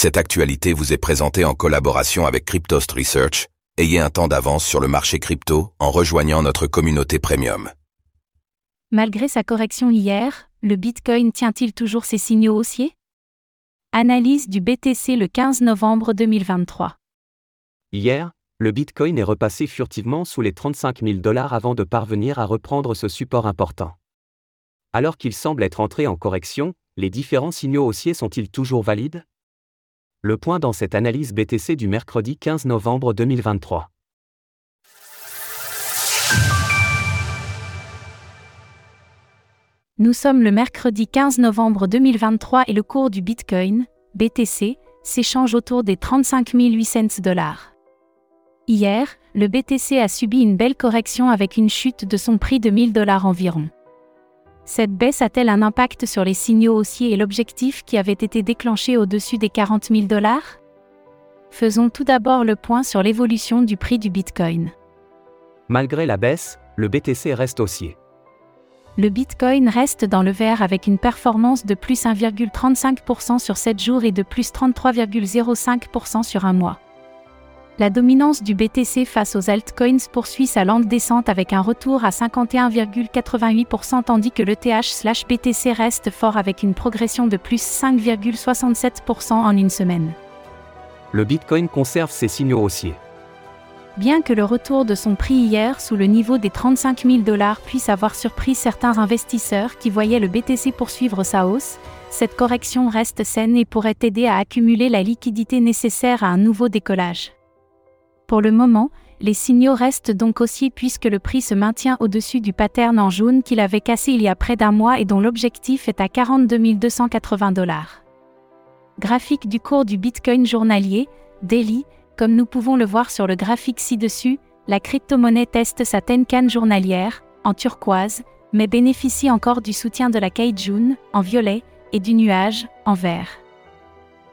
Cette actualité vous est présentée en collaboration avec Cryptost Research. Ayez un temps d'avance sur le marché crypto en rejoignant notre communauté premium. Malgré sa correction hier, le Bitcoin tient-il toujours ses signaux haussiers? Analyse du BTC le 15 novembre 2023. Hier, le Bitcoin est repassé furtivement sous les 35 000 dollars avant de parvenir à reprendre ce support important. Alors qu'il semble être entré en correction, les différents signaux haussiers sont-ils toujours valides? Le point dans cette analyse BTC du mercredi 15 novembre 2023. Nous sommes le mercredi 15 novembre 2023 et le cours du Bitcoin, BTC, s'échange autour des 35 800 dollars. Hier, le BTC a subi une belle correction avec une chute de son prix de 1000 dollars environ. Cette baisse a-t-elle un impact sur les signaux haussiers et l'objectif qui avait été déclenché au-dessus des 40 000 dollars? Faisons tout d'abord le point sur l'évolution du prix du Bitcoin. Malgré la baisse, le BTC reste haussier. Le Bitcoin reste dans le vert avec une performance de plus 1,35% sur 7 jours et de plus 33,05% sur un mois. La dominance du BTC face aux altcoins poursuit sa lente descente avec un retour à 51,88% tandis que le TH/BTC reste fort avec une progression de plus 5,67% en une semaine. Le Bitcoin conserve ses signaux haussiers. Bien que le retour de son prix hier sous le niveau des 35 000 dollars puisse avoir surpris certains investisseurs qui voyaient le BTC poursuivre sa hausse, cette correction reste saine et pourrait aider à accumuler la liquidité nécessaire à un nouveau décollage. Pour le moment, les signaux restent donc haussiers puisque le prix se maintient au-dessus du pattern en jaune qu'il avait cassé il y a près d'un mois et dont l'objectif est à 42 280 dollars. Graphique du cours du Bitcoin journalier, daily, comme nous pouvons le voir sur le graphique ci-dessus, la crypto-monnaie teste sa Tenkan journalière, en turquoise, mais bénéficie encore du soutien de la Kaijun, en violet, et du nuage, en vert.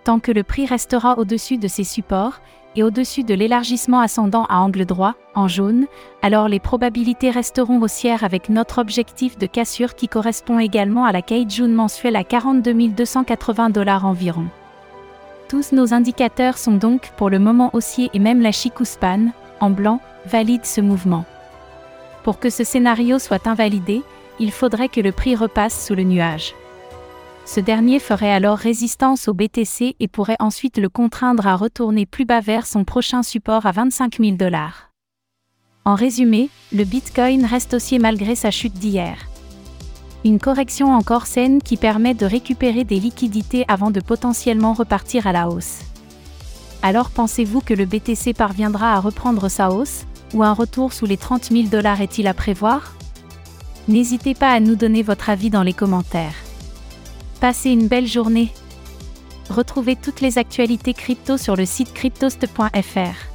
Tant que le prix restera au-dessus de ces supports, et au-dessus de l'élargissement ascendant à angle droit, en jaune, alors les probabilités resteront haussières avec notre objectif de cassure qui correspond également à la Kaijun mensuelle à 42 280 dollars environ. Tous nos indicateurs sont donc pour le moment haussiers et même la Chikuspan, en blanc, valide ce mouvement. Pour que ce scénario soit invalidé, il faudrait que le prix repasse sous le nuage. Ce dernier ferait alors résistance au BTC et pourrait ensuite le contraindre à retourner plus bas vers son prochain support à 25 000 dollars. En résumé, le Bitcoin reste haussier malgré sa chute d'hier. Une correction encore saine qui permet de récupérer des liquidités avant de potentiellement repartir à la hausse. Alors pensez-vous que le BTC parviendra à reprendre sa hausse, ou un retour sous les 30 000 dollars est-il à prévoir? N'hésitez pas à nous donner votre avis dans les commentaires. Passez une belle journée. Retrouvez toutes les actualités crypto sur le site cryptost.fr.